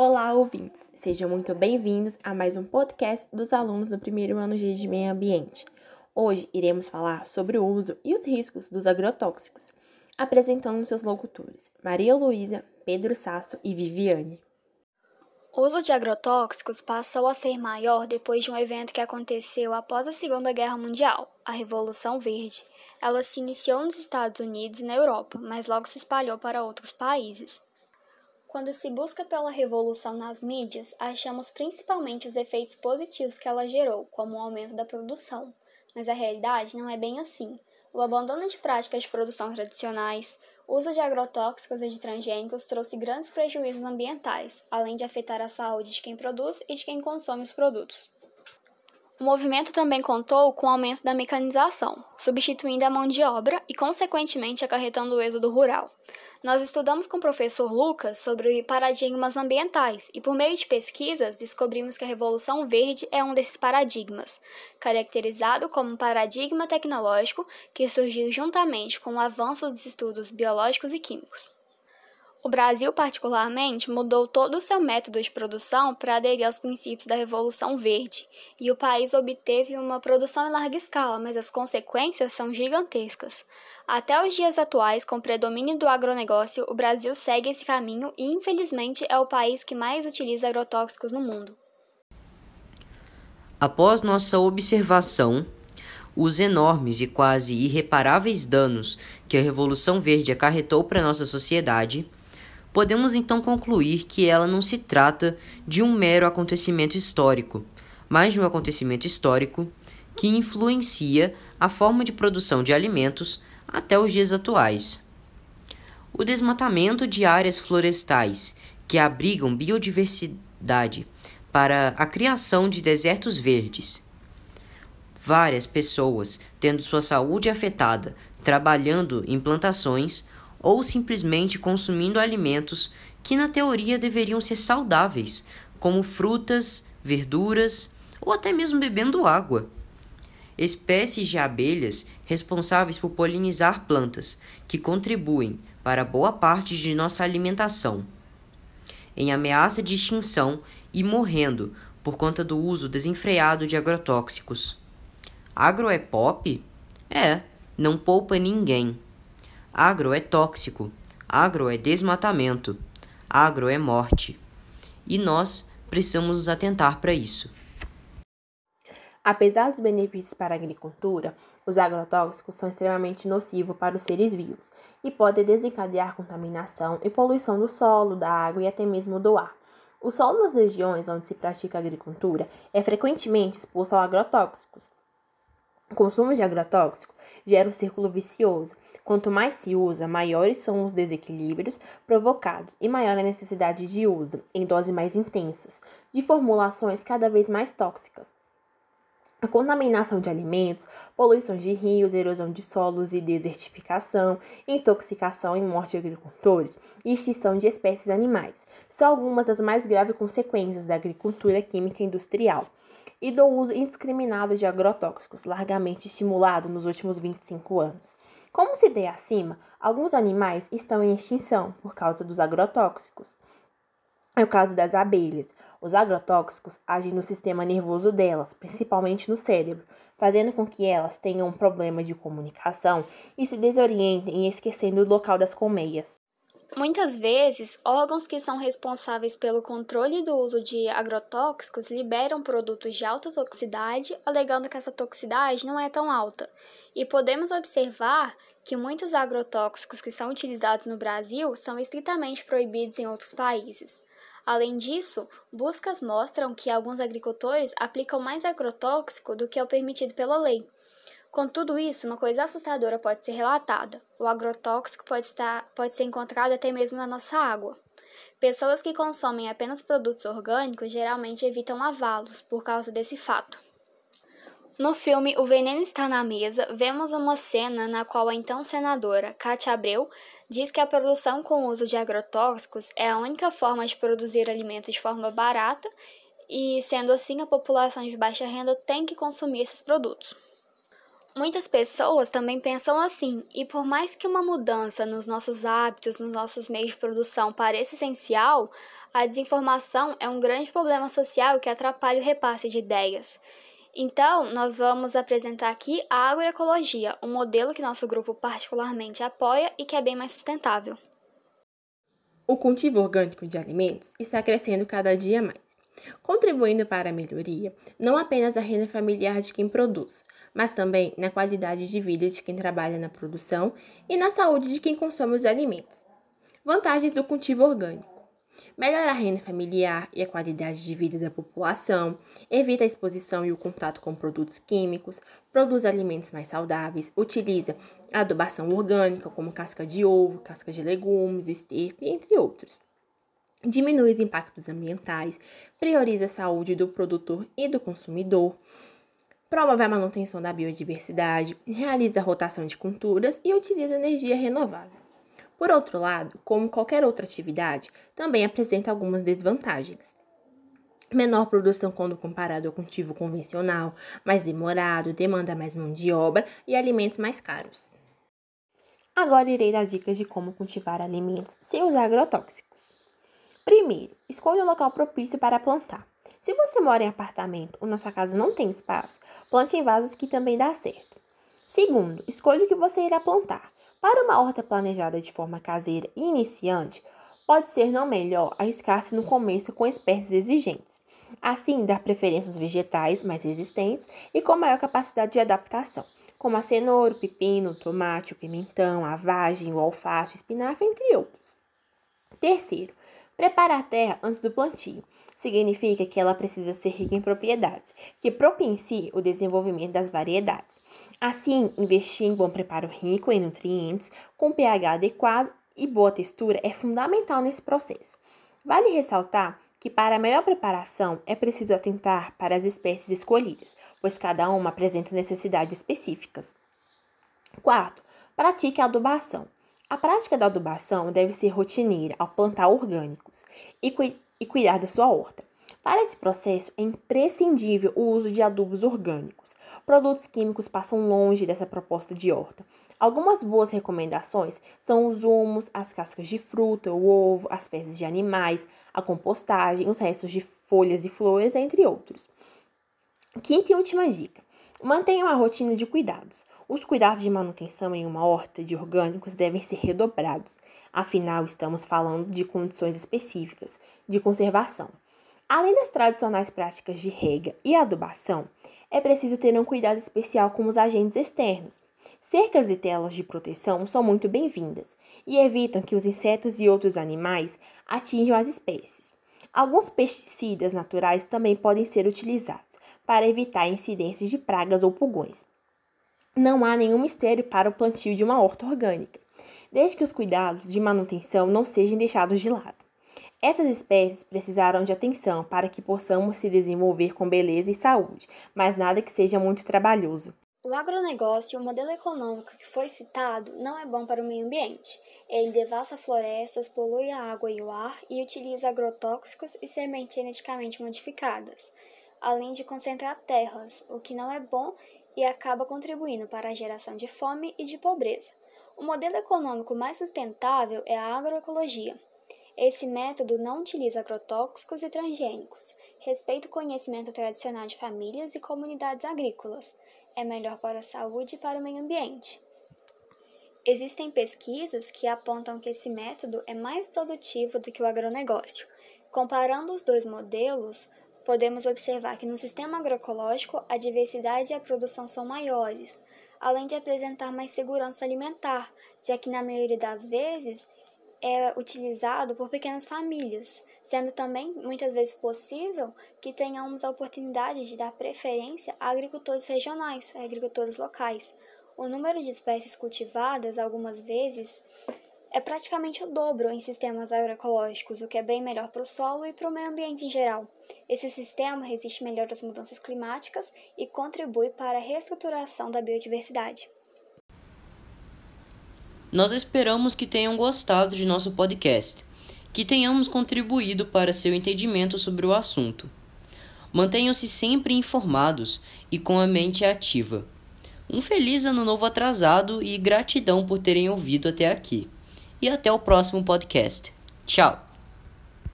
Olá, ouvintes! Sejam muito bem-vindos a mais um podcast dos alunos do primeiro ano de Meio Ambiente. Hoje iremos falar sobre o uso e os riscos dos agrotóxicos, apresentando seus locutores Maria Luísa, Pedro Sasso e Viviane. O uso de agrotóxicos passou a ser maior depois de um evento que aconteceu após a Segunda Guerra Mundial, a Revolução Verde. Ela se iniciou nos Estados Unidos e na Europa, mas logo se espalhou para outros países. Quando se busca pela revolução nas mídias, achamos principalmente os efeitos positivos que ela gerou, como o aumento da produção. Mas a realidade não é bem assim. O abandono de práticas de produção tradicionais, uso de agrotóxicos e de transgênicos trouxe grandes prejuízos ambientais, além de afetar a saúde de quem produz e de quem consome os produtos. O movimento também contou com o aumento da mecanização, substituindo a mão de obra e, consequentemente, acarretando o êxodo rural. Nós estudamos com o professor Lucas sobre paradigmas ambientais e, por meio de pesquisas, descobrimos que a Revolução Verde é um desses paradigmas, caracterizado como um paradigma tecnológico que surgiu juntamente com o avanço dos estudos biológicos e químicos. O Brasil, particularmente, mudou todo o seu método de produção para aderir aos princípios da Revolução Verde, e o país obteve uma produção em larga escala, mas as consequências são gigantescas. Até os dias atuais, com o predomínio do agronegócio, o Brasil segue esse caminho e, infelizmente, é o país que mais utiliza agrotóxicos no mundo. Após nossa observação, os enormes e quase irreparáveis danos que a Revolução Verde acarretou para nossa sociedade, podemos então concluir que ela não se trata de um mero acontecimento histórico, mas de um acontecimento histórico que influencia a forma de produção de alimentos até os dias atuais. O desmatamento de áreas florestais que abrigam biodiversidade para a criação de desertos verdes. Várias pessoas tendo sua saúde afetada trabalhando em plantações ou simplesmente consumindo alimentos que na teoria deveriam ser saudáveis, como frutas, verduras ou até mesmo bebendo água. Espécies de abelhas responsáveis por polinizar plantas, que contribuem para boa parte de nossa alimentação. Em ameaça de extinção e morrendo por conta do uso desenfreado de agrotóxicos. Agro é pop? É, não poupa ninguém. Agro é tóxico, agro é desmatamento, agro é morte. E nós precisamos nos atentar para isso. Apesar dos benefícios para a agricultura, os agrotóxicos são extremamente nocivos para os seres vivos e podem desencadear contaminação e poluição do solo, da água e até mesmo do ar. O solo nas regiões onde se pratica agricultura é frequentemente exposto a agrotóxicos. O consumo de agrotóxico gera um círculo vicioso Quanto mais se usa, maiores são os desequilíbrios provocados e maior a necessidade de uso, em doses mais intensas, de formulações cada vez mais tóxicas. A contaminação de alimentos, poluição de rios, erosão de solos e desertificação, intoxicação e morte de agricultores e extinção de espécies animais são algumas das mais graves consequências da agricultura química industrial e do uso indiscriminado de agrotóxicos, largamente estimulado nos últimos 25 anos. Como se dê acima, alguns animais estão em extinção por causa dos agrotóxicos. É o caso das abelhas. Os agrotóxicos agem no sistema nervoso delas, principalmente no cérebro, fazendo com que elas tenham um problema de comunicação e se desorientem esquecendo o local das colmeias. Muitas vezes, órgãos que são responsáveis pelo controle do uso de agrotóxicos liberam produtos de alta toxicidade, alegando que essa toxicidade não é tão alta. E podemos observar que muitos agrotóxicos que são utilizados no Brasil são estritamente proibidos em outros países. Além disso, buscas mostram que alguns agricultores aplicam mais agrotóxico do que é o permitido pela lei. Com tudo isso, uma coisa assustadora pode ser relatada. O agrotóxico pode, estar, pode ser encontrado até mesmo na nossa água. Pessoas que consomem apenas produtos orgânicos geralmente evitam lavá-los por causa desse fato. No filme O Veneno Está na Mesa, vemos uma cena na qual a então senadora Cátia Abreu diz que a produção com o uso de agrotóxicos é a única forma de produzir alimentos de forma barata e, sendo assim, a população de baixa renda tem que consumir esses produtos. Muitas pessoas também pensam assim, e por mais que uma mudança nos nossos hábitos, nos nossos meios de produção pareça essencial, A desinformação é um grande problema social que atrapalha o repasse de ideias. Então, nós vamos apresentar aqui a agroecologia, um modelo que nosso grupo particularmente apoia e que é bem mais sustentável. O cultivo orgânico de alimentos está crescendo cada dia mais, contribuindo para a melhoria não apenas da renda familiar de quem produz, mas também na qualidade de vida de quem trabalha na produção e na saúde de quem consome os alimentos. Vantagens do cultivo orgânico melhora a renda familiar e a qualidade de vida da população, evita a exposição e o contato com produtos químicos, produz alimentos mais saudáveis, utiliza adubação orgânica, como casca de ovo, casca de legumes, esterco, entre outros. Diminui os impactos ambientais, prioriza a saúde do produtor e do consumidor, promove a manutenção da biodiversidade, realiza a rotação de culturas e utiliza energia renovável. Por outro lado, como qualquer outra atividade, também apresenta algumas desvantagens. Menor produção quando comparado ao cultivo convencional, mais demorado, demanda mais mão de obra e alimentos mais caros. Agora irei dar dicas de como cultivar alimentos sem usar agrotóxicos. Primeiro, escolha um local propício para plantar. Se você mora em apartamento ou na sua casa não tem espaço, plante em vasos que também dá certo. Segundo, escolha o que você irá plantar. Para uma horta planejada de forma caseira e iniciante, pode ser não melhor arriscar-se no começo com espécies exigentes. Assim, dar preferência aos vegetais mais resistentes e com maior capacidade de adaptação, como a cenoura, o pepino, o tomate, o pimentão, a vagem, o alface, o espinafre, entre outros. Terceiro, preparar a terra antes do plantio. Significa que ela precisa ser rica em propriedades, que propiciem o desenvolvimento das variedades. Assim, investir em bom preparo rico em nutrientes, com pH adequado e boa textura é fundamental nesse processo. Vale ressaltar que para a melhor preparação é preciso atentar para as espécies escolhidas, pois cada uma apresenta necessidades específicas. Quarto, pratique a adubação. A prática da adubação deve ser rotineira ao plantar orgânicos e, cu e cuidar da sua horta. Para esse processo é imprescindível o uso de adubos orgânicos. Produtos químicos passam longe dessa proposta de horta. Algumas boas recomendações são os humos, as cascas de fruta, o ovo, as fezes de animais, a compostagem, os restos de folhas e flores, entre outros. Quinta e última dica: mantenha uma rotina de cuidados. Os cuidados de manutenção em uma horta de orgânicos devem ser redobrados, afinal, estamos falando de condições específicas de conservação. Além das tradicionais práticas de rega e adubação, é preciso ter um cuidado especial com os agentes externos. Cercas e telas de proteção são muito bem-vindas e evitam que os insetos e outros animais atinjam as espécies. Alguns pesticidas naturais também podem ser utilizados para evitar incidências de pragas ou pulgões. Não há nenhum mistério para o plantio de uma horta orgânica, desde que os cuidados de manutenção não sejam deixados de lado. Essas espécies precisaram de atenção para que possamos se desenvolver com beleza e saúde, mas nada que seja muito trabalhoso. O agronegócio, o modelo econômico que foi citado, não é bom para o meio ambiente. Ele devasta florestas, polui a água e o ar e utiliza agrotóxicos e sementes geneticamente modificadas, além de concentrar terras, o que não é bom e acaba contribuindo para a geração de fome e de pobreza. O modelo econômico mais sustentável é a agroecologia. Esse método não utiliza agrotóxicos e transgênicos, respeita o conhecimento tradicional de famílias e comunidades agrícolas, é melhor para a saúde e para o meio ambiente. Existem pesquisas que apontam que esse método é mais produtivo do que o agronegócio. Comparando os dois modelos, podemos observar que no sistema agroecológico a diversidade e a produção são maiores, além de apresentar mais segurança alimentar, já que na maioria das vezes é utilizado por pequenas famílias, sendo também muitas vezes possível que tenhamos a oportunidade de dar preferência a agricultores regionais, a agricultores locais. O número de espécies cultivadas, algumas vezes, é praticamente o dobro em sistemas agroecológicos, o que é bem melhor para o solo e para o meio ambiente em geral. Esse sistema resiste melhor às mudanças climáticas e contribui para a reestruturação da biodiversidade. Nós esperamos que tenham gostado de nosso podcast, que tenhamos contribuído para seu entendimento sobre o assunto. Mantenham-se sempre informados e com a mente ativa. Um feliz ano novo atrasado e gratidão por terem ouvido até aqui. E até o próximo podcast. Tchau!